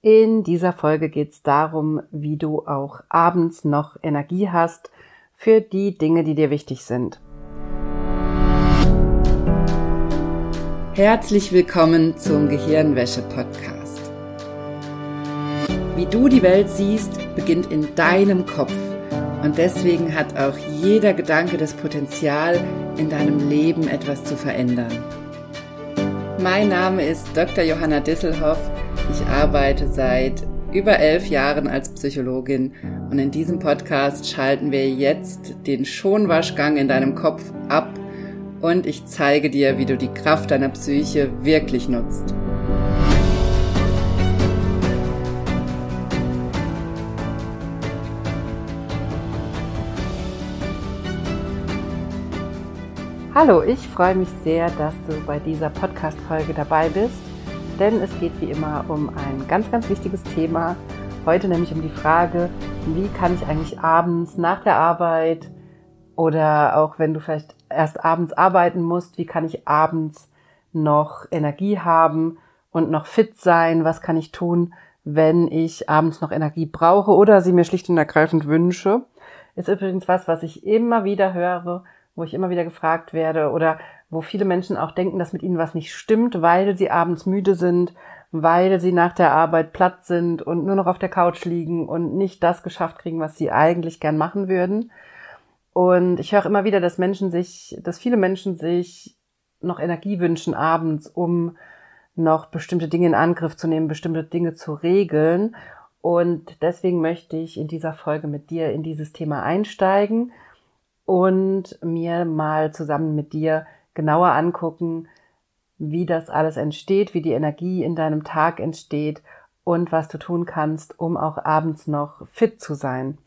In dieser Folge geht es darum, wie du auch abends noch Energie hast für die Dinge, die dir wichtig sind. Herzlich willkommen zum Gehirnwäsche-Podcast. Wie du die Welt siehst, beginnt in deinem Kopf. Und deswegen hat auch jeder Gedanke das Potenzial, in deinem Leben etwas zu verändern. Mein Name ist Dr. Johanna Disselhoff ich arbeite seit über elf Jahren als Psychologin und in diesem Podcast schalten wir jetzt den Schonwaschgang in deinem Kopf ab und ich zeige dir, wie du die Kraft deiner Psyche wirklich nutzt. Hallo, ich freue mich sehr, dass du bei dieser Podcast-Folge dabei bist denn es geht wie immer um ein ganz, ganz wichtiges Thema. Heute nämlich um die Frage, wie kann ich eigentlich abends nach der Arbeit oder auch wenn du vielleicht erst abends arbeiten musst, wie kann ich abends noch Energie haben und noch fit sein? Was kann ich tun, wenn ich abends noch Energie brauche oder sie mir schlicht und ergreifend wünsche? Ist übrigens was, was ich immer wieder höre, wo ich immer wieder gefragt werde oder wo viele Menschen auch denken, dass mit ihnen was nicht stimmt, weil sie abends müde sind, weil sie nach der Arbeit platt sind und nur noch auf der Couch liegen und nicht das geschafft kriegen, was sie eigentlich gern machen würden. Und ich höre immer wieder, dass Menschen sich, dass viele Menschen sich noch Energie wünschen abends, um noch bestimmte Dinge in Angriff zu nehmen, bestimmte Dinge zu regeln. Und deswegen möchte ich in dieser Folge mit dir in dieses Thema einsteigen und mir mal zusammen mit dir genauer angucken, wie das alles entsteht, wie die Energie in deinem Tag entsteht und was du tun kannst, um auch abends noch fit zu sein.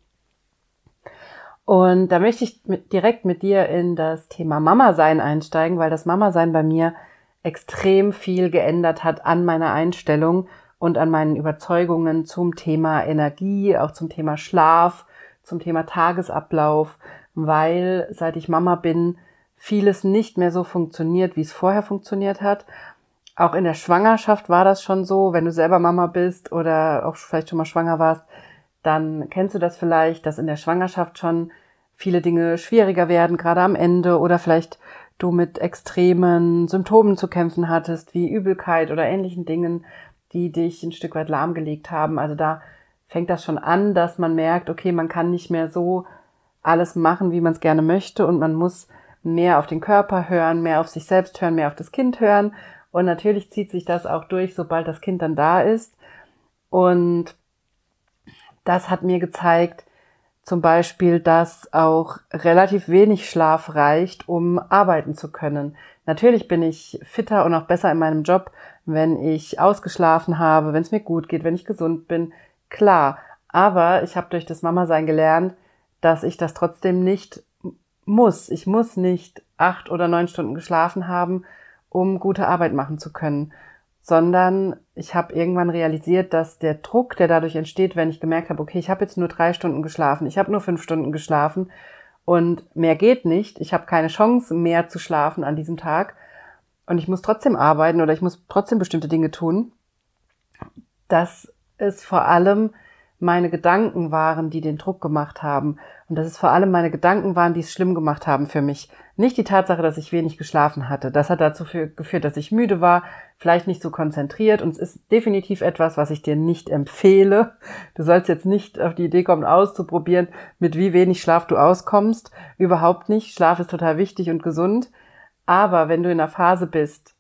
Und da möchte ich mit, direkt mit dir in das Thema Mama sein einsteigen, weil das Mama sein bei mir extrem viel geändert hat an meiner Einstellung und an meinen Überzeugungen zum Thema Energie, auch zum Thema Schlaf, zum Thema Tagesablauf, weil seit ich Mama bin, vieles nicht mehr so funktioniert, wie es vorher funktioniert hat. Auch in der Schwangerschaft war das schon so. Wenn du selber Mama bist oder auch vielleicht schon mal schwanger warst, dann kennst du das vielleicht, dass in der Schwangerschaft schon viele Dinge schwieriger werden, gerade am Ende oder vielleicht du mit extremen Symptomen zu kämpfen hattest, wie Übelkeit oder ähnlichen Dingen, die dich ein Stück weit lahmgelegt haben. Also da fängt das schon an, dass man merkt, okay, man kann nicht mehr so alles machen, wie man es gerne möchte und man muss mehr auf den Körper hören, mehr auf sich selbst hören, mehr auf das Kind hören. Und natürlich zieht sich das auch durch, sobald das Kind dann da ist. Und das hat mir gezeigt, zum Beispiel, dass auch relativ wenig Schlaf reicht, um arbeiten zu können. Natürlich bin ich fitter und auch besser in meinem Job, wenn ich ausgeschlafen habe, wenn es mir gut geht, wenn ich gesund bin. Klar. Aber ich habe durch das Mama-Sein gelernt, dass ich das trotzdem nicht muss. Ich muss nicht acht oder neun Stunden geschlafen haben, um gute Arbeit machen zu können, sondern ich habe irgendwann realisiert, dass der Druck, der dadurch entsteht, wenn ich gemerkt habe, okay, ich habe jetzt nur drei Stunden geschlafen, ich habe nur fünf Stunden geschlafen und mehr geht nicht, ich habe keine Chance mehr zu schlafen an diesem Tag und ich muss trotzdem arbeiten oder ich muss trotzdem bestimmte Dinge tun, dass es vor allem meine Gedanken waren, die den Druck gemacht haben. Und dass es vor allem meine Gedanken waren, die es schlimm gemacht haben für mich. Nicht die Tatsache, dass ich wenig geschlafen hatte. Das hat dazu geführt, dass ich müde war, vielleicht nicht so konzentriert. Und es ist definitiv etwas, was ich dir nicht empfehle. Du sollst jetzt nicht auf die Idee kommen, auszuprobieren, mit wie wenig Schlaf du auskommst. Überhaupt nicht. Schlaf ist total wichtig und gesund. Aber wenn du in einer Phase bist,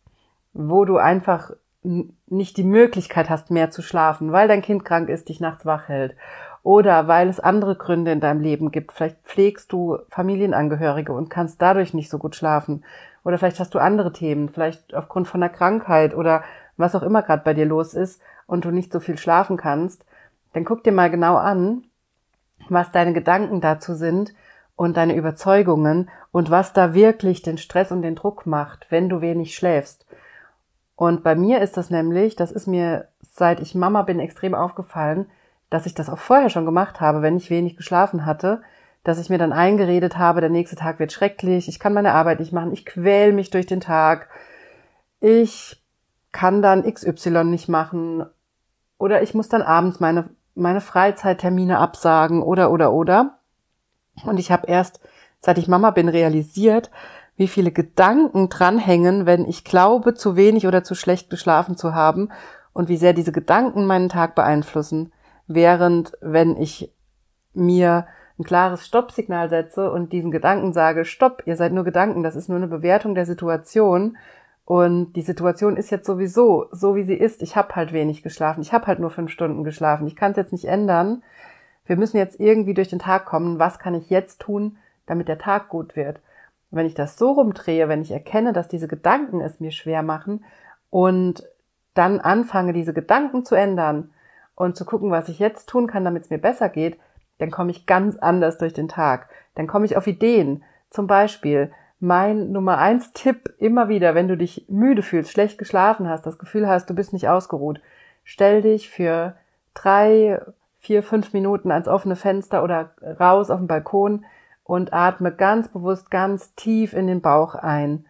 wo du einfach nicht die Möglichkeit hast, mehr zu schlafen, weil dein Kind krank ist, dich nachts wach hält oder weil es andere Gründe in deinem Leben gibt. Vielleicht pflegst du Familienangehörige und kannst dadurch nicht so gut schlafen oder vielleicht hast du andere Themen, vielleicht aufgrund von einer Krankheit oder was auch immer gerade bei dir los ist und du nicht so viel schlafen kannst, dann guck dir mal genau an, was deine Gedanken dazu sind und deine Überzeugungen und was da wirklich den Stress und den Druck macht, wenn du wenig schläfst. Und bei mir ist das nämlich, das ist mir seit ich Mama bin extrem aufgefallen, dass ich das auch vorher schon gemacht habe, wenn ich wenig geschlafen hatte, dass ich mir dann eingeredet habe, der nächste Tag wird schrecklich, ich kann meine Arbeit nicht machen, ich quäl mich durch den Tag, ich kann dann XY nicht machen Oder ich muss dann abends meine, meine Freizeittermine absagen oder, oder, oder. Und ich habe erst, seit ich Mama bin, realisiert, wie viele Gedanken dranhängen, wenn ich glaube, zu wenig oder zu schlecht geschlafen zu haben und wie sehr diese Gedanken meinen Tag beeinflussen. Während, wenn ich mir ein klares Stoppsignal setze und diesen Gedanken sage, stopp, ihr seid nur Gedanken, das ist nur eine Bewertung der Situation und die Situation ist jetzt sowieso so, wie sie ist. Ich habe halt wenig geschlafen, ich habe halt nur fünf Stunden geschlafen, ich kann es jetzt nicht ändern. Wir müssen jetzt irgendwie durch den Tag kommen. Was kann ich jetzt tun, damit der Tag gut wird? Wenn ich das so rumdrehe, wenn ich erkenne, dass diese Gedanken es mir schwer machen und dann anfange, diese Gedanken zu ändern und zu gucken, was ich jetzt tun kann, damit es mir besser geht, dann komme ich ganz anders durch den Tag. Dann komme ich auf Ideen. Zum Beispiel mein Nummer eins Tipp immer wieder, wenn du dich müde fühlst, schlecht geschlafen hast, das Gefühl hast, du bist nicht ausgeruht, stell dich für drei, vier, fünf Minuten ans offene Fenster oder raus auf den Balkon, und atme ganz bewusst ganz tief in den Bauch ein,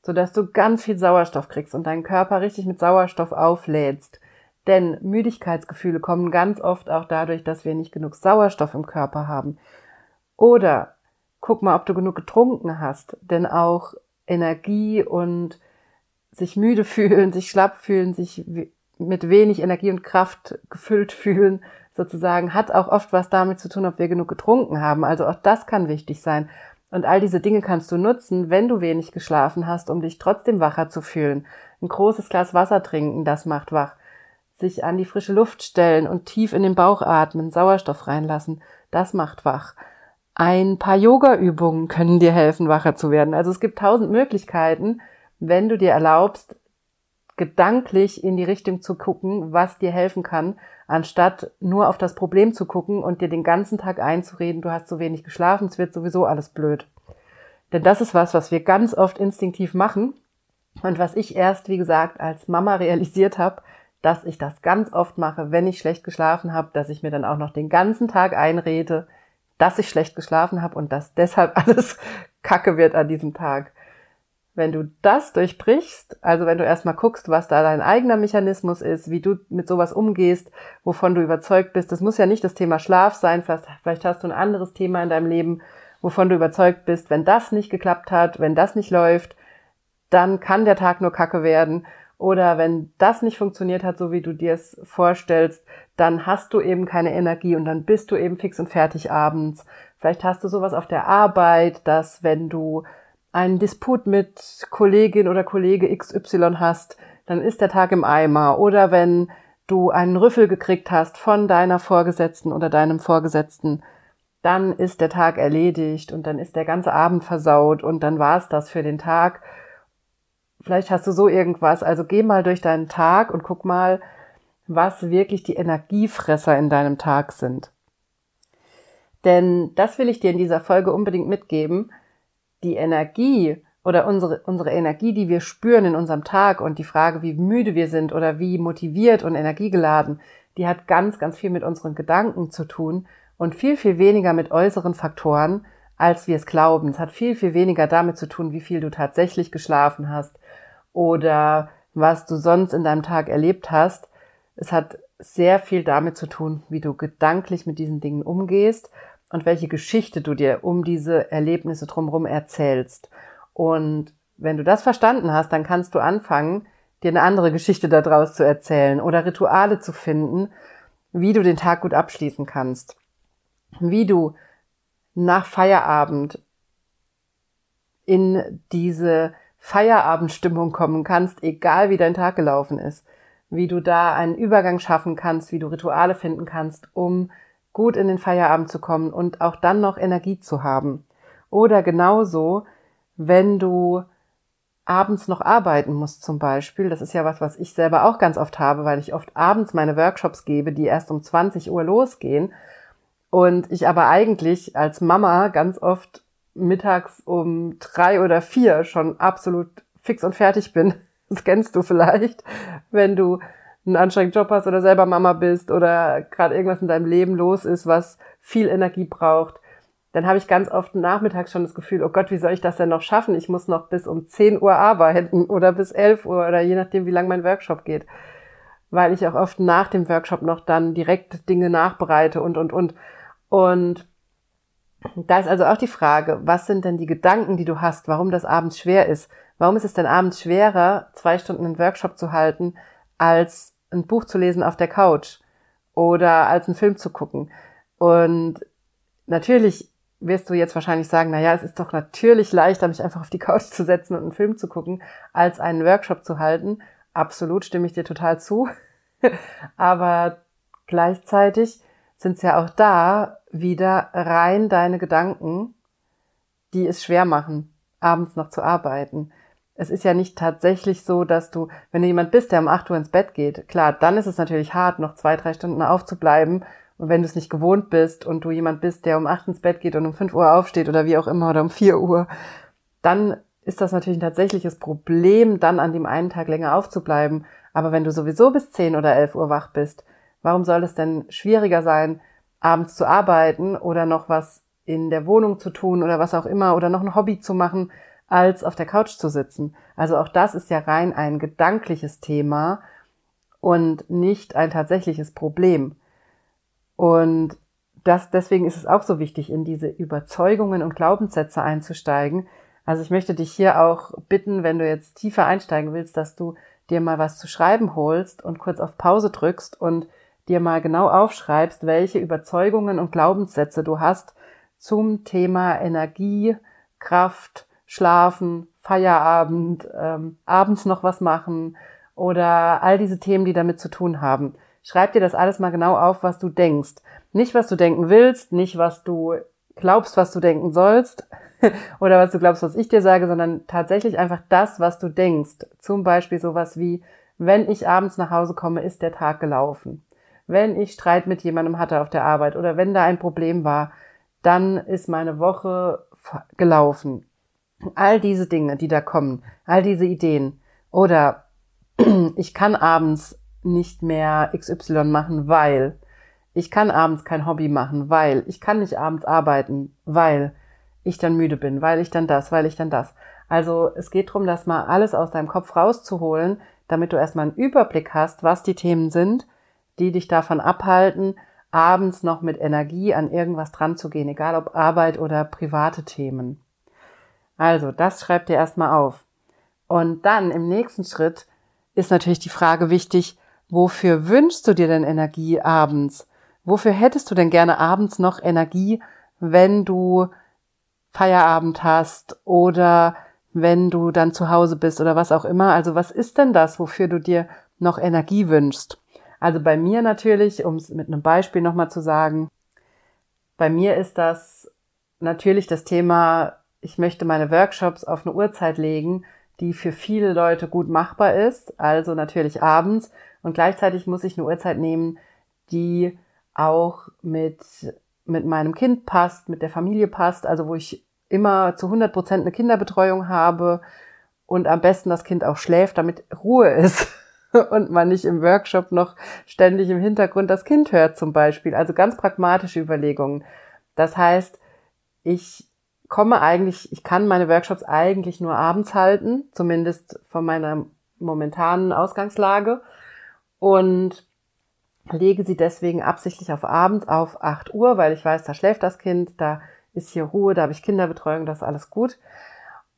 sodass du ganz viel Sauerstoff kriegst und deinen Körper richtig mit Sauerstoff auflädst. Denn Müdigkeitsgefühle kommen ganz oft auch dadurch, dass wir nicht genug Sauerstoff im Körper haben. Oder guck mal, ob du genug getrunken hast, denn auch Energie und sich müde fühlen, sich schlapp fühlen, sich mit wenig Energie und Kraft gefüllt fühlen, sozusagen, hat auch oft was damit zu tun, ob wir genug getrunken haben. Also auch das kann wichtig sein. Und all diese Dinge kannst du nutzen, wenn du wenig geschlafen hast, um dich trotzdem wacher zu fühlen. Ein großes Glas Wasser trinken, das macht wach. Sich an die frische Luft stellen und tief in den Bauch atmen, Sauerstoff reinlassen, das macht wach. Ein paar Yoga-Übungen können dir helfen, wacher zu werden. Also es gibt tausend Möglichkeiten, wenn du dir erlaubst, gedanklich in die Richtung zu gucken, was dir helfen kann, anstatt nur auf das Problem zu gucken und dir den ganzen Tag einzureden, du hast zu wenig geschlafen, es wird sowieso alles blöd. Denn das ist was, was wir ganz oft instinktiv machen und was ich erst, wie gesagt, als Mama realisiert habe, dass ich das ganz oft mache, wenn ich schlecht geschlafen habe, dass ich mir dann auch noch den ganzen Tag einrede, dass ich schlecht geschlafen habe und dass deshalb alles Kacke wird an diesem Tag. Wenn du das durchbrichst, also wenn du erstmal guckst, was da dein eigener Mechanismus ist, wie du mit sowas umgehst, wovon du überzeugt bist, das muss ja nicht das Thema Schlaf sein, vielleicht, vielleicht hast du ein anderes Thema in deinem Leben, wovon du überzeugt bist, wenn das nicht geklappt hat, wenn das nicht läuft, dann kann der Tag nur Kacke werden. Oder wenn das nicht funktioniert hat, so wie du dir es vorstellst, dann hast du eben keine Energie und dann bist du eben fix und fertig abends. Vielleicht hast du sowas auf der Arbeit, dass wenn du einen Disput mit Kollegin oder Kollege XY hast, dann ist der Tag im Eimer. Oder wenn du einen Rüffel gekriegt hast von deiner Vorgesetzten oder deinem Vorgesetzten, dann ist der Tag erledigt und dann ist der ganze Abend versaut und dann war es das für den Tag. Vielleicht hast du so irgendwas. Also geh mal durch deinen Tag und guck mal, was wirklich die Energiefresser in deinem Tag sind. Denn das will ich dir in dieser Folge unbedingt mitgeben die Energie oder unsere, unsere Energie, die wir spüren in unserem Tag und die Frage, wie müde wir sind oder wie motiviert und energiegeladen, die hat ganz, ganz viel mit unseren Gedanken zu tun und viel, viel weniger mit äußeren Faktoren, als wir es glauben. Es hat viel, viel weniger damit zu tun, wie viel du tatsächlich geschlafen hast oder was du sonst in deinem Tag erlebt hast. Es hat sehr viel damit zu tun, wie du gedanklich mit diesen Dingen umgehst und welche Geschichte du dir um diese Erlebnisse drumherum erzählst. Und wenn du das verstanden hast, dann kannst du anfangen, dir eine andere Geschichte daraus zu erzählen oder Rituale zu finden, wie du den Tag gut abschließen kannst. Wie du nach Feierabend in diese Feierabendstimmung kommen kannst, egal wie dein Tag gelaufen ist. Wie du da einen Übergang schaffen kannst, wie du Rituale finden kannst, um gut in den Feierabend zu kommen und auch dann noch Energie zu haben. Oder genauso, wenn du abends noch arbeiten musst zum Beispiel. Das ist ja was, was ich selber auch ganz oft habe, weil ich oft abends meine Workshops gebe, die erst um 20 Uhr losgehen. Und ich aber eigentlich als Mama ganz oft mittags um drei oder vier schon absolut fix und fertig bin. Das kennst du vielleicht, wenn du einen anstrengenden Job hast oder selber Mama bist oder gerade irgendwas in deinem Leben los ist, was viel Energie braucht, dann habe ich ganz oft nachmittags schon das Gefühl, oh Gott, wie soll ich das denn noch schaffen? Ich muss noch bis um 10 Uhr arbeiten oder bis 11 Uhr oder je nachdem, wie lang mein Workshop geht. weil ich auch oft nach dem Workshop noch dann direkt Dinge nachbereite und, und, und. Und da ist also auch die Frage, was sind denn die Gedanken, die du hast, warum das abends schwer ist? Warum ist es denn abends schwerer, zwei Stunden einen Workshop zu halten, als ein Buch zu lesen auf der Couch oder als einen Film zu gucken? Und natürlich wirst du jetzt wahrscheinlich sagen, na ja, es ist doch natürlich leichter, mich einfach auf die Couch zu setzen und einen Film zu gucken, als einen Workshop zu halten. Absolut stimme ich dir total zu. Aber gleichzeitig sind es ja auch da wieder rein deine Gedanken, die es schwer machen, abends noch zu arbeiten. Es ist ja nicht tatsächlich so, dass du, wenn du jemand bist, der um 8 Uhr ins Bett geht, klar, dann ist es natürlich hart, noch zwei, drei Stunden aufzubleiben. Und wenn du es nicht gewohnt bist und du jemand bist, der um 8 ins Bett geht und um 5 Uhr aufsteht oder wie auch immer oder um 4 Uhr, dann ist das natürlich ein tatsächliches Problem, dann an dem einen Tag länger aufzubleiben. Aber wenn du sowieso bis 10 oder 11 Uhr wach bist, Warum soll es denn schwieriger sein, abends zu arbeiten oder noch was in der Wohnung zu tun oder was auch immer oder noch ein Hobby zu machen, als auf der Couch zu sitzen? Also auch das ist ja rein ein gedankliches Thema und nicht ein tatsächliches Problem. Und das, deswegen ist es auch so wichtig, in diese Überzeugungen und Glaubenssätze einzusteigen. Also ich möchte dich hier auch bitten, wenn du jetzt tiefer einsteigen willst, dass du dir mal was zu schreiben holst und kurz auf Pause drückst und dir mal genau aufschreibst, welche Überzeugungen und Glaubenssätze du hast zum Thema Energie, Kraft, Schlafen, Feierabend, ähm, abends noch was machen oder all diese Themen, die damit zu tun haben. Schreib dir das alles mal genau auf, was du denkst. Nicht, was du denken willst, nicht, was du glaubst, was du denken sollst oder was du glaubst, was ich dir sage, sondern tatsächlich einfach das, was du denkst. Zum Beispiel sowas wie, wenn ich abends nach Hause komme, ist der Tag gelaufen wenn ich Streit mit jemandem hatte auf der Arbeit oder wenn da ein Problem war, dann ist meine Woche gelaufen. All diese Dinge, die da kommen, all diese Ideen. Oder ich kann abends nicht mehr XY machen, weil ich kann abends kein Hobby machen, weil ich kann nicht abends arbeiten, weil ich dann müde bin, weil ich dann das, weil ich dann das. Also es geht darum, das mal alles aus deinem Kopf rauszuholen, damit du erstmal einen Überblick hast, was die Themen sind die dich davon abhalten, abends noch mit Energie an irgendwas dran zu gehen, egal ob Arbeit oder private Themen. Also, das schreib dir erstmal auf. Und dann im nächsten Schritt ist natürlich die Frage wichtig, wofür wünschst du dir denn Energie abends? Wofür hättest du denn gerne abends noch Energie, wenn du Feierabend hast oder wenn du dann zu Hause bist oder was auch immer? Also was ist denn das, wofür du dir noch Energie wünschst? Also bei mir natürlich, um es mit einem Beispiel nochmal zu sagen, bei mir ist das natürlich das Thema, ich möchte meine Workshops auf eine Uhrzeit legen, die für viele Leute gut machbar ist, also natürlich abends. Und gleichzeitig muss ich eine Uhrzeit nehmen, die auch mit, mit meinem Kind passt, mit der Familie passt, also wo ich immer zu 100 Prozent eine Kinderbetreuung habe und am besten das Kind auch schläft, damit Ruhe ist. und man nicht im Workshop noch ständig im Hintergrund das Kind hört zum Beispiel. Also ganz pragmatische Überlegungen. Das heißt, ich komme eigentlich, ich kann meine Workshops eigentlich nur abends halten, zumindest von meiner momentanen Ausgangslage und lege sie deswegen absichtlich auf abends auf 8 Uhr, weil ich weiß, da schläft das Kind, da ist hier Ruhe, da habe ich Kinderbetreuung, das ist alles gut.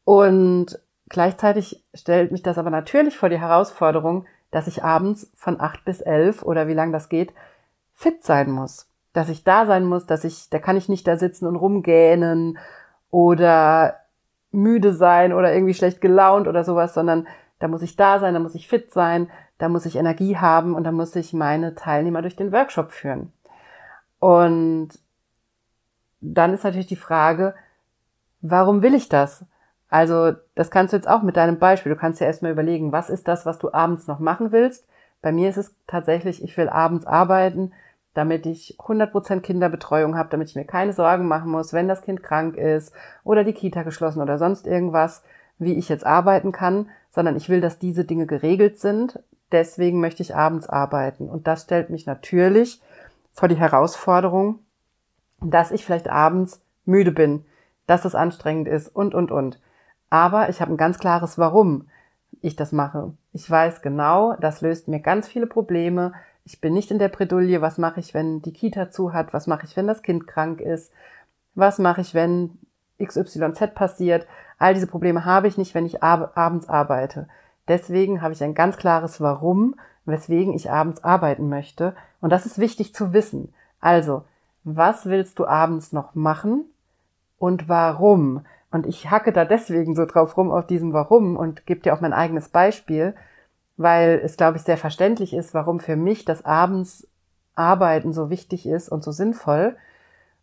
Und gleichzeitig stellt mich das aber natürlich vor die Herausforderung, dass ich abends von acht bis elf oder wie lang das geht, fit sein muss. Dass ich da sein muss, dass ich, da kann ich nicht da sitzen und rumgähnen oder müde sein oder irgendwie schlecht gelaunt oder sowas, sondern da muss ich da sein, da muss ich fit sein, da muss ich Energie haben und da muss ich meine Teilnehmer durch den Workshop führen. Und dann ist natürlich die Frage, warum will ich das? Also das kannst du jetzt auch mit deinem Beispiel. Du kannst ja erstmal überlegen, was ist das, was du abends noch machen willst. Bei mir ist es tatsächlich, ich will abends arbeiten, damit ich 100% Kinderbetreuung habe, damit ich mir keine Sorgen machen muss, wenn das Kind krank ist oder die Kita geschlossen oder sonst irgendwas, wie ich jetzt arbeiten kann, sondern ich will, dass diese Dinge geregelt sind. Deswegen möchte ich abends arbeiten. Und das stellt mich natürlich vor die Herausforderung, dass ich vielleicht abends müde bin, dass es anstrengend ist und, und, und. Aber ich habe ein ganz klares Warum. ich das mache. Ich weiß genau, das löst mir ganz viele Probleme. Ich bin nicht in der Bredouille, was mache ich, wenn die Kita zu hat, was mache ich, wenn das Kind krank ist, was mache ich, wenn XYZ passiert. All diese Probleme habe ich nicht, wenn ich ab abends arbeite. Deswegen habe ich ein ganz klares Warum, weswegen ich abends arbeiten möchte. Und das ist wichtig zu wissen. Also, was willst du abends noch machen und warum? Und ich hacke da deswegen so drauf rum auf diesem Warum und gebe dir auch mein eigenes Beispiel, weil es, glaube ich, sehr verständlich ist, warum für mich das abends Arbeiten so wichtig ist und so sinnvoll.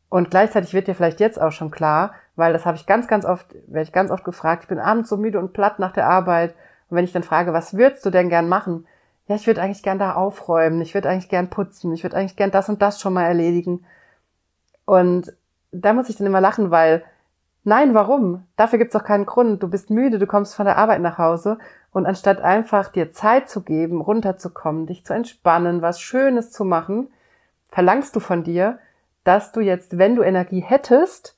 Und gleichzeitig wird dir vielleicht jetzt auch schon klar, weil das habe ich ganz, ganz oft, werde ich ganz oft gefragt, ich bin abends so müde und platt nach der Arbeit. Und wenn ich dann frage, was würdest du denn gern machen? Ja, ich würde eigentlich gern da aufräumen, ich würde eigentlich gern putzen, ich würde eigentlich gern das und das schon mal erledigen. Und da muss ich dann immer lachen, weil Nein, warum? Dafür gibt's doch keinen Grund. Du bist müde, du kommst von der Arbeit nach Hause und anstatt einfach dir Zeit zu geben, runterzukommen, dich zu entspannen, was Schönes zu machen, verlangst du von dir, dass du jetzt, wenn du Energie hättest,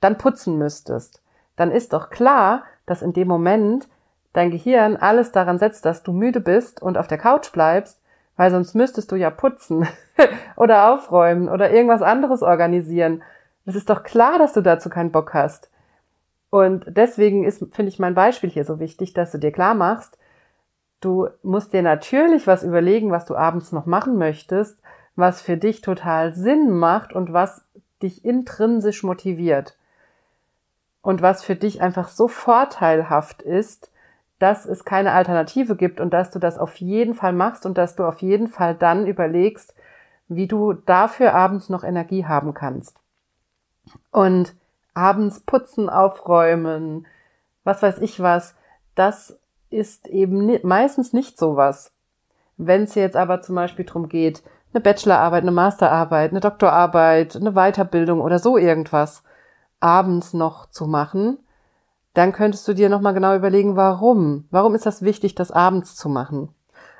dann putzen müsstest. Dann ist doch klar, dass in dem Moment dein Gehirn alles daran setzt, dass du müde bist und auf der Couch bleibst, weil sonst müsstest du ja putzen oder aufräumen oder irgendwas anderes organisieren es ist doch klar, dass du dazu keinen Bock hast. Und deswegen ist, finde ich, mein Beispiel hier so wichtig, dass du dir klar machst, du musst dir natürlich was überlegen, was du abends noch machen möchtest, was für dich total Sinn macht und was dich intrinsisch motiviert. Und was für dich einfach so vorteilhaft ist, dass es keine Alternative gibt und dass du das auf jeden Fall machst und dass du auf jeden Fall dann überlegst, wie du dafür abends noch Energie haben kannst. Und abends putzen, aufräumen, was weiß ich was, das ist eben meistens nicht sowas. Wenn es jetzt aber zum Beispiel darum geht, eine Bachelorarbeit, eine Masterarbeit, eine Doktorarbeit, eine Weiterbildung oder so irgendwas abends noch zu machen, dann könntest du dir nochmal genau überlegen, warum. Warum ist das wichtig, das abends zu machen?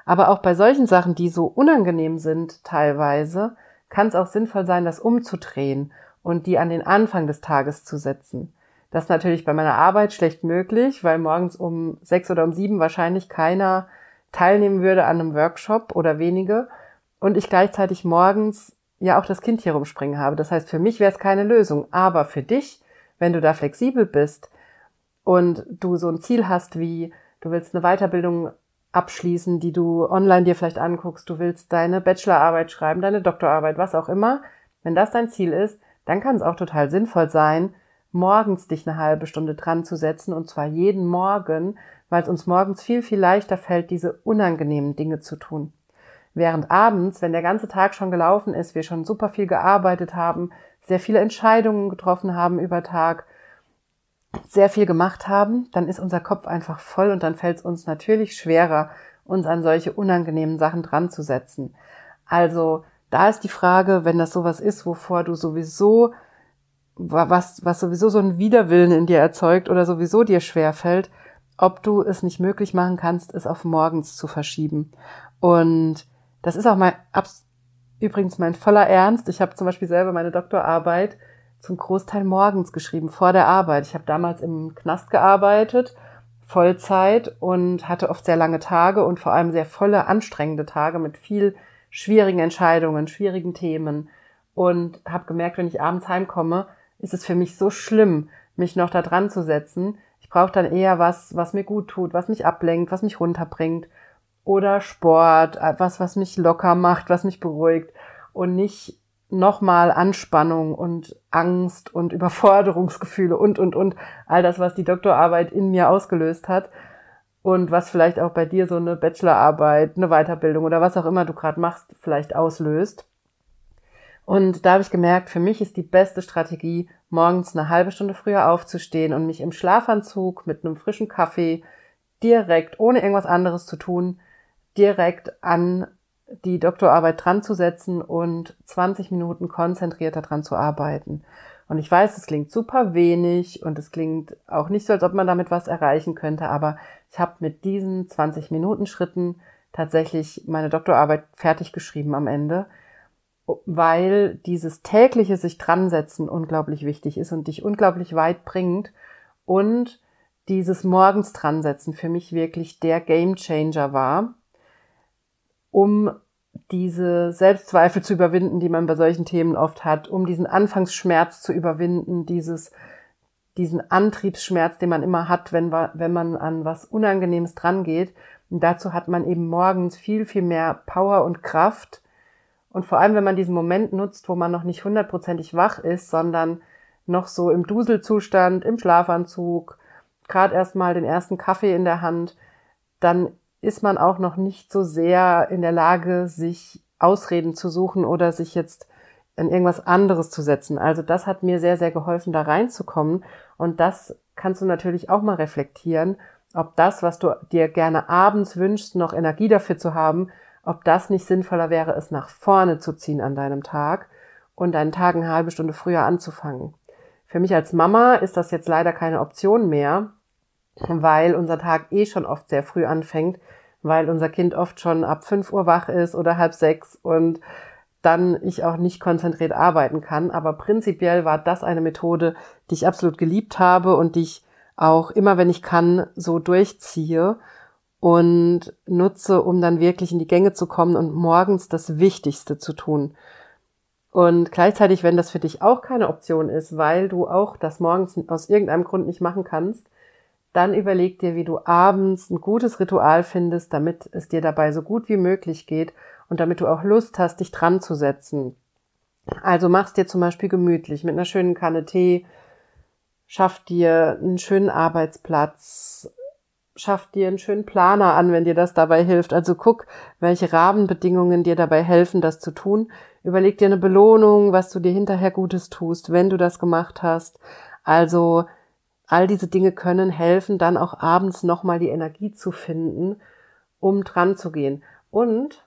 Aber auch bei solchen Sachen, die so unangenehm sind teilweise, kann es auch sinnvoll sein, das umzudrehen und die an den Anfang des Tages zu setzen. Das ist natürlich bei meiner Arbeit schlecht möglich, weil morgens um sechs oder um sieben wahrscheinlich keiner teilnehmen würde an einem Workshop oder wenige und ich gleichzeitig morgens ja auch das Kind hier rumspringen habe. Das heißt, für mich wäre es keine Lösung. Aber für dich, wenn du da flexibel bist und du so ein Ziel hast wie, du willst eine Weiterbildung abschließen, die du online dir vielleicht anguckst, du willst deine Bachelorarbeit schreiben, deine Doktorarbeit, was auch immer, wenn das dein Ziel ist, dann kann es auch total sinnvoll sein, morgens dich eine halbe Stunde dran zu setzen und zwar jeden Morgen, weil es uns morgens viel, viel leichter fällt, diese unangenehmen Dinge zu tun. Während abends, wenn der ganze Tag schon gelaufen ist, wir schon super viel gearbeitet haben, sehr viele Entscheidungen getroffen haben über Tag, sehr viel gemacht haben, dann ist unser Kopf einfach voll und dann fällt es uns natürlich schwerer, uns an solche unangenehmen Sachen dran zu setzen. Also da ist die Frage, wenn das sowas ist, wovor du sowieso, was, was sowieso so ein Widerwillen in dir erzeugt oder sowieso dir schwerfällt, ob du es nicht möglich machen kannst, es auf morgens zu verschieben. Und das ist auch mein, übrigens mein voller Ernst. Ich habe zum Beispiel selber meine Doktorarbeit zum Großteil morgens geschrieben, vor der Arbeit. Ich habe damals im Knast gearbeitet, Vollzeit und hatte oft sehr lange Tage und vor allem sehr volle, anstrengende Tage mit viel schwierigen Entscheidungen, schwierigen Themen. Und habe gemerkt, wenn ich abends heimkomme, ist es für mich so schlimm, mich noch da dran zu setzen. Ich brauche dann eher was, was mir gut tut, was mich ablenkt, was mich runterbringt. Oder Sport, etwas, was mich locker macht, was mich beruhigt. Und nicht nochmal Anspannung und Angst und Überforderungsgefühle und, und, und. All das, was die Doktorarbeit in mir ausgelöst hat und was vielleicht auch bei dir so eine Bachelorarbeit, eine Weiterbildung oder was auch immer du gerade machst, vielleicht auslöst. Und da habe ich gemerkt, für mich ist die beste Strategie, morgens eine halbe Stunde früher aufzustehen und mich im Schlafanzug mit einem frischen Kaffee direkt, ohne irgendwas anderes zu tun, direkt an die Doktorarbeit dran zu setzen und 20 Minuten konzentrierter dran zu arbeiten. Und ich weiß, es klingt super wenig und es klingt auch nicht so, als ob man damit was erreichen könnte, aber ich habe mit diesen 20 Minuten Schritten tatsächlich meine Doktorarbeit fertig geschrieben am Ende, weil dieses tägliche sich dran setzen unglaublich wichtig ist und dich unglaublich weit bringt und dieses Morgens dran setzen für mich wirklich der Game Changer war, um diese Selbstzweifel zu überwinden, die man bei solchen Themen oft hat, um diesen Anfangsschmerz zu überwinden, dieses, diesen Antriebsschmerz, den man immer hat, wenn, wenn man an was Unangenehmes dran geht. Und dazu hat man eben morgens viel, viel mehr Power und Kraft. Und vor allem, wenn man diesen Moment nutzt, wo man noch nicht hundertprozentig wach ist, sondern noch so im Duselzustand, im Schlafanzug, gerade erst mal den ersten Kaffee in der Hand, dann ist man auch noch nicht so sehr in der Lage, sich Ausreden zu suchen oder sich jetzt in irgendwas anderes zu setzen. Also das hat mir sehr, sehr geholfen, da reinzukommen. Und das kannst du natürlich auch mal reflektieren, ob das, was du dir gerne abends wünschst, noch Energie dafür zu haben, ob das nicht sinnvoller wäre, es nach vorne zu ziehen an deinem Tag und deinen Tag eine halbe Stunde früher anzufangen. Für mich als Mama ist das jetzt leider keine Option mehr, weil unser Tag eh schon oft sehr früh anfängt, weil unser Kind oft schon ab fünf Uhr wach ist oder halb sechs und dann ich auch nicht konzentriert arbeiten kann. Aber prinzipiell war das eine Methode, die ich absolut geliebt habe und die ich auch immer, wenn ich kann, so durchziehe und nutze, um dann wirklich in die Gänge zu kommen und morgens das Wichtigste zu tun. Und gleichzeitig, wenn das für dich auch keine Option ist, weil du auch das morgens aus irgendeinem Grund nicht machen kannst, dann überleg dir, wie du abends ein gutes Ritual findest, damit es dir dabei so gut wie möglich geht und damit du auch Lust hast, dich dran zu setzen. Also machst dir zum Beispiel gemütlich mit einer schönen Kanne Tee, schaff dir einen schönen Arbeitsplatz, schaff dir einen schönen Planer an, wenn dir das dabei hilft. Also guck, welche Rahmenbedingungen dir dabei helfen, das zu tun. Überleg dir eine Belohnung, was du dir hinterher Gutes tust, wenn du das gemacht hast. Also all diese Dinge können helfen, dann auch abends nochmal die Energie zu finden, um dran zu gehen. Und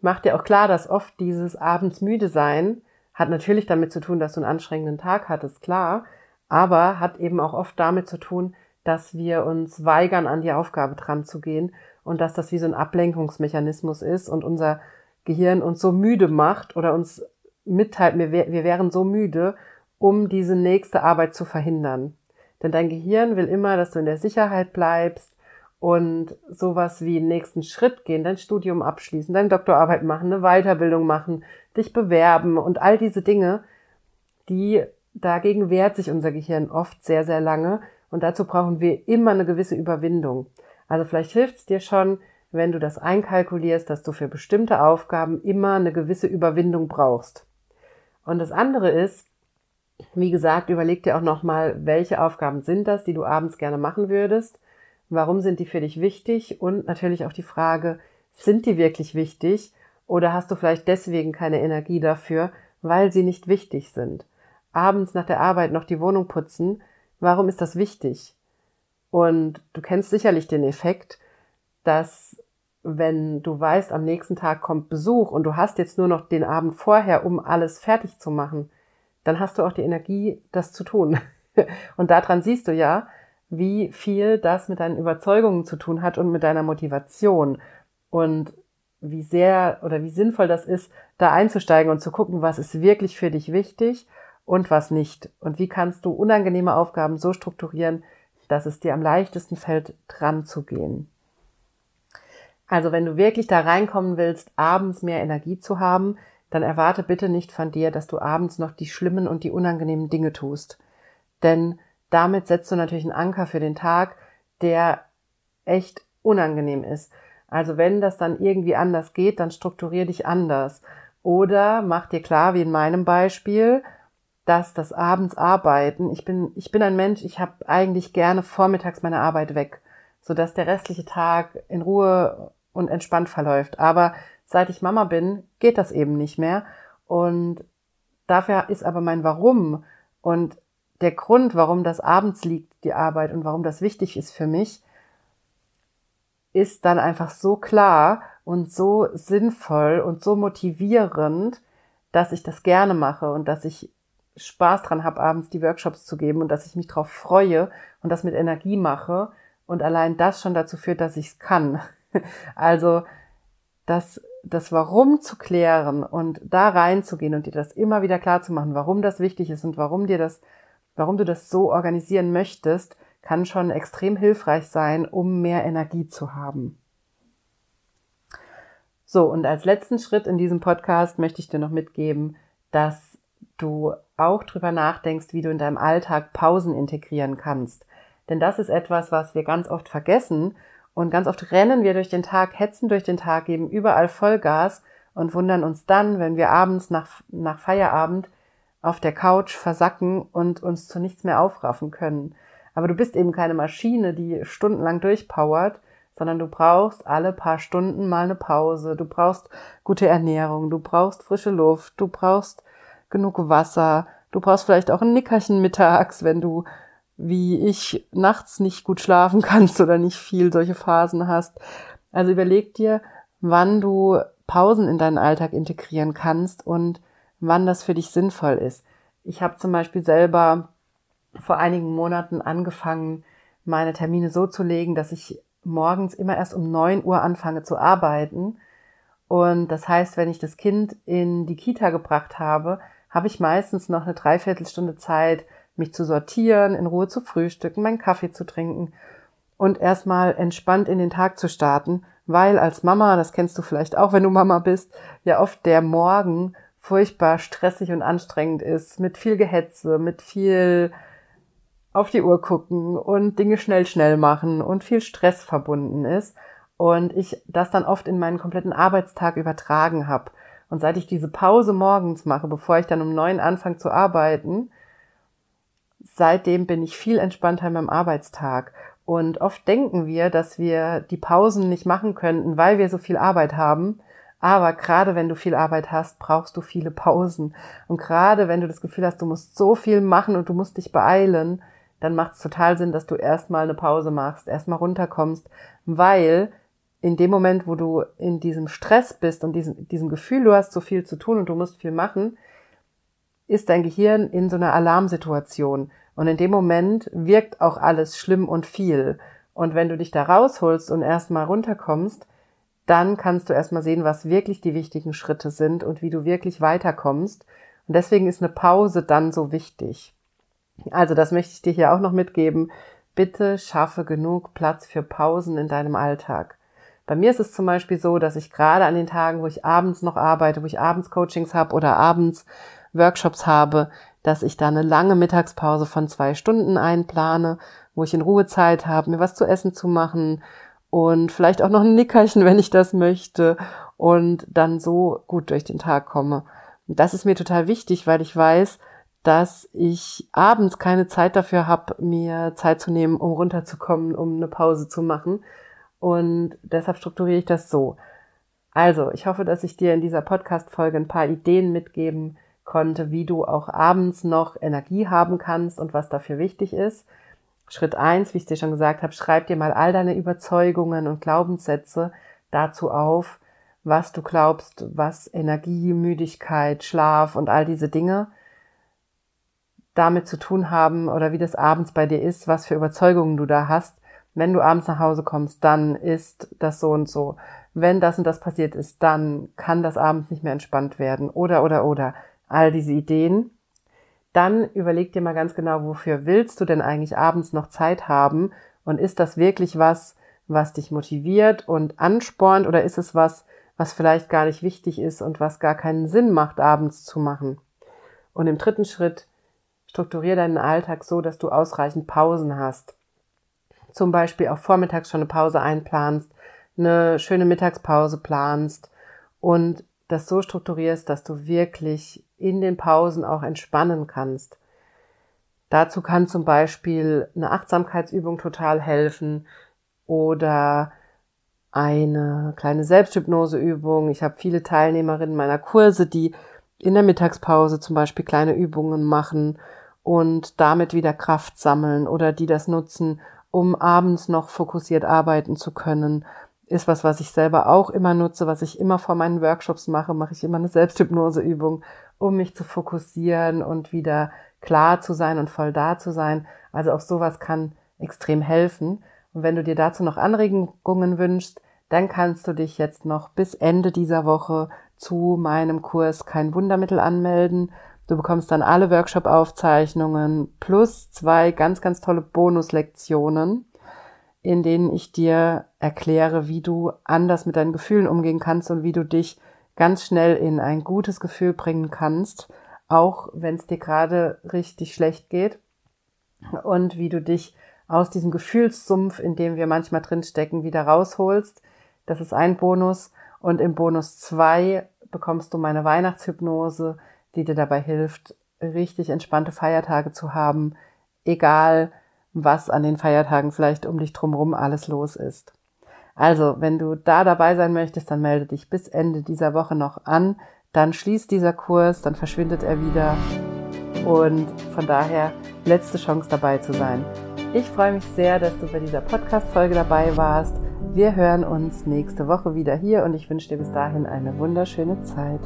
mach dir auch klar, dass oft dieses abends müde sein hat natürlich damit zu tun, dass du einen anstrengenden Tag hattest, klar, aber hat eben auch oft damit zu tun, dass wir uns weigern, an die Aufgabe dran zu gehen und dass das wie so ein Ablenkungsmechanismus ist und unser Gehirn uns so müde macht oder uns mitteilt, wir, wir wären so müde, um diese nächste Arbeit zu verhindern. Denn dein Gehirn will immer, dass du in der Sicherheit bleibst und sowas wie einen nächsten Schritt gehen, dein Studium abschließen, deine Doktorarbeit machen, eine Weiterbildung machen, dich bewerben und all diese Dinge, die dagegen wehrt sich unser Gehirn oft sehr, sehr lange, und dazu brauchen wir immer eine gewisse Überwindung. Also vielleicht hilft es dir schon, wenn du das einkalkulierst, dass du für bestimmte Aufgaben immer eine gewisse Überwindung brauchst. Und das andere ist, wie gesagt, überleg dir auch nochmal, welche Aufgaben sind das, die du abends gerne machen würdest? Warum sind die für dich wichtig? Und natürlich auch die Frage, sind die wirklich wichtig? Oder hast du vielleicht deswegen keine Energie dafür, weil sie nicht wichtig sind? Abends nach der Arbeit noch die Wohnung putzen, Warum ist das wichtig? Und du kennst sicherlich den Effekt, dass wenn du weißt, am nächsten Tag kommt Besuch und du hast jetzt nur noch den Abend vorher, um alles fertig zu machen, dann hast du auch die Energie, das zu tun. Und daran siehst du ja, wie viel das mit deinen Überzeugungen zu tun hat und mit deiner Motivation und wie sehr oder wie sinnvoll das ist, da einzusteigen und zu gucken, was ist wirklich für dich wichtig und was nicht. Und wie kannst du unangenehme Aufgaben so strukturieren, dass es dir am leichtesten fällt, dran zu gehen. Also wenn du wirklich da reinkommen willst, abends mehr Energie zu haben, dann erwarte bitte nicht von dir, dass du abends noch die schlimmen und die unangenehmen Dinge tust. Denn damit setzt du natürlich einen Anker für den Tag, der echt unangenehm ist. Also wenn das dann irgendwie anders geht, dann strukturier dich anders. Oder mach dir klar, wie in meinem Beispiel, dass das abends arbeiten, ich bin, ich bin ein Mensch, ich habe eigentlich gerne vormittags meine Arbeit weg, sodass der restliche Tag in Ruhe und entspannt verläuft. Aber seit ich Mama bin, geht das eben nicht mehr. Und dafür ist aber mein Warum und der Grund, warum das abends liegt, die Arbeit und warum das wichtig ist für mich, ist dann einfach so klar und so sinnvoll und so motivierend, dass ich das gerne mache und dass ich Spaß dran habe, abends die Workshops zu geben und dass ich mich darauf freue und das mit Energie mache. Und allein das schon dazu führt, dass ich es kann. Also das, das Warum zu klären und da reinzugehen und dir das immer wieder klar zu machen, warum das wichtig ist und warum dir das, warum du das so organisieren möchtest, kann schon extrem hilfreich sein, um mehr Energie zu haben. So, und als letzten Schritt in diesem Podcast möchte ich dir noch mitgeben, dass du auch drüber nachdenkst, wie du in deinem Alltag Pausen integrieren kannst. Denn das ist etwas, was wir ganz oft vergessen und ganz oft rennen wir durch den Tag, hetzen durch den Tag, geben überall Vollgas und wundern uns dann, wenn wir abends nach, nach Feierabend auf der Couch versacken und uns zu nichts mehr aufraffen können. Aber du bist eben keine Maschine, die stundenlang durchpowert, sondern du brauchst alle paar Stunden mal eine Pause. Du brauchst gute Ernährung, du brauchst frische Luft, du brauchst genug Wasser, du brauchst vielleicht auch ein Nickerchen mittags, wenn du wie ich nachts nicht gut schlafen kannst oder nicht viel solche Phasen hast. Also überleg dir, wann du Pausen in deinen Alltag integrieren kannst und wann das für dich sinnvoll ist. Ich habe zum Beispiel selber vor einigen Monaten angefangen, meine Termine so zu legen, dass ich morgens immer erst um neun Uhr anfange zu arbeiten. Und das heißt, wenn ich das Kind in die Kita gebracht habe, habe ich meistens noch eine Dreiviertelstunde Zeit, mich zu sortieren, in Ruhe zu frühstücken, meinen Kaffee zu trinken und erstmal entspannt in den Tag zu starten, weil als Mama, das kennst du vielleicht auch, wenn du Mama bist, ja oft der Morgen furchtbar stressig und anstrengend ist, mit viel Gehetze, mit viel auf die Uhr gucken und Dinge schnell, schnell machen und viel Stress verbunden ist und ich das dann oft in meinen kompletten Arbeitstag übertragen habe. Und seit ich diese Pause morgens mache, bevor ich dann um neun anfange zu arbeiten, seitdem bin ich viel entspannter in meinem Arbeitstag. Und oft denken wir, dass wir die Pausen nicht machen könnten, weil wir so viel Arbeit haben. Aber gerade wenn du viel Arbeit hast, brauchst du viele Pausen. Und gerade wenn du das Gefühl hast, du musst so viel machen und du musst dich beeilen, dann macht es total Sinn, dass du erstmal eine Pause machst, erstmal runterkommst, weil in dem Moment, wo du in diesem Stress bist und diesem, diesem Gefühl, du hast so viel zu tun und du musst viel machen, ist dein Gehirn in so einer Alarmsituation. Und in dem Moment wirkt auch alles schlimm und viel. Und wenn du dich da rausholst und erstmal runterkommst, dann kannst du erstmal sehen, was wirklich die wichtigen Schritte sind und wie du wirklich weiterkommst. Und deswegen ist eine Pause dann so wichtig. Also das möchte ich dir hier auch noch mitgeben. Bitte schaffe genug Platz für Pausen in deinem Alltag. Bei mir ist es zum Beispiel so, dass ich gerade an den Tagen, wo ich abends noch arbeite, wo ich abends Coachings habe oder abends Workshops habe, dass ich da eine lange Mittagspause von zwei Stunden einplane, wo ich in Ruhe Zeit habe, mir was zu essen zu machen und vielleicht auch noch ein Nickerchen, wenn ich das möchte und dann so gut durch den Tag komme. Und das ist mir total wichtig, weil ich weiß, dass ich abends keine Zeit dafür habe, mir Zeit zu nehmen, um runterzukommen, um eine Pause zu machen. Und deshalb strukturiere ich das so. Also, ich hoffe, dass ich dir in dieser Podcast-Folge ein paar Ideen mitgeben konnte, wie du auch abends noch Energie haben kannst und was dafür wichtig ist. Schritt eins, wie ich dir schon gesagt habe, schreib dir mal all deine Überzeugungen und Glaubenssätze dazu auf, was du glaubst, was Energie, Müdigkeit, Schlaf und all diese Dinge damit zu tun haben oder wie das abends bei dir ist, was für Überzeugungen du da hast. Wenn du abends nach Hause kommst, dann ist das so und so. Wenn das und das passiert ist, dann kann das abends nicht mehr entspannt werden. Oder, oder, oder all diese Ideen. Dann überleg dir mal ganz genau, wofür willst du denn eigentlich abends noch Zeit haben? Und ist das wirklich was, was dich motiviert und anspornt oder ist es was, was vielleicht gar nicht wichtig ist und was gar keinen Sinn macht, abends zu machen? Und im dritten Schritt, strukturiere deinen Alltag so, dass du ausreichend Pausen hast. Zum Beispiel auch vormittags schon eine Pause einplanst, eine schöne Mittagspause planst und das so strukturierst, dass du wirklich in den Pausen auch entspannen kannst. Dazu kann zum Beispiel eine Achtsamkeitsübung total helfen oder eine kleine Selbsthypnoseübung. Ich habe viele Teilnehmerinnen meiner Kurse, die in der Mittagspause zum Beispiel kleine Übungen machen und damit wieder Kraft sammeln oder die das nutzen, um abends noch fokussiert arbeiten zu können ist was, was ich selber auch immer nutze, was ich immer vor meinen Workshops mache, mache ich immer eine Selbsthypnoseübung, um mich zu fokussieren und wieder klar zu sein und voll da zu sein. Also auch sowas kann extrem helfen. Und wenn du dir dazu noch Anregungen wünschst, dann kannst du dich jetzt noch bis Ende dieser Woche zu meinem Kurs Kein Wundermittel anmelden. Du bekommst dann alle Workshop-Aufzeichnungen plus zwei ganz, ganz tolle Bonuslektionen, in denen ich dir erkläre, wie du anders mit deinen Gefühlen umgehen kannst und wie du dich ganz schnell in ein gutes Gefühl bringen kannst, auch wenn es dir gerade richtig schlecht geht und wie du dich aus diesem Gefühlssumpf, in dem wir manchmal drinstecken, wieder rausholst. Das ist ein Bonus. Und im Bonus zwei bekommst du meine Weihnachtshypnose, die dir dabei hilft, richtig entspannte Feiertage zu haben, egal was an den Feiertagen vielleicht um dich drumherum alles los ist. Also, wenn du da dabei sein möchtest, dann melde dich bis Ende dieser Woche noch an. Dann schließt dieser Kurs, dann verschwindet er wieder. Und von daher letzte Chance dabei zu sein. Ich freue mich sehr, dass du bei dieser Podcast-Folge dabei warst. Wir hören uns nächste Woche wieder hier und ich wünsche dir bis dahin eine wunderschöne Zeit.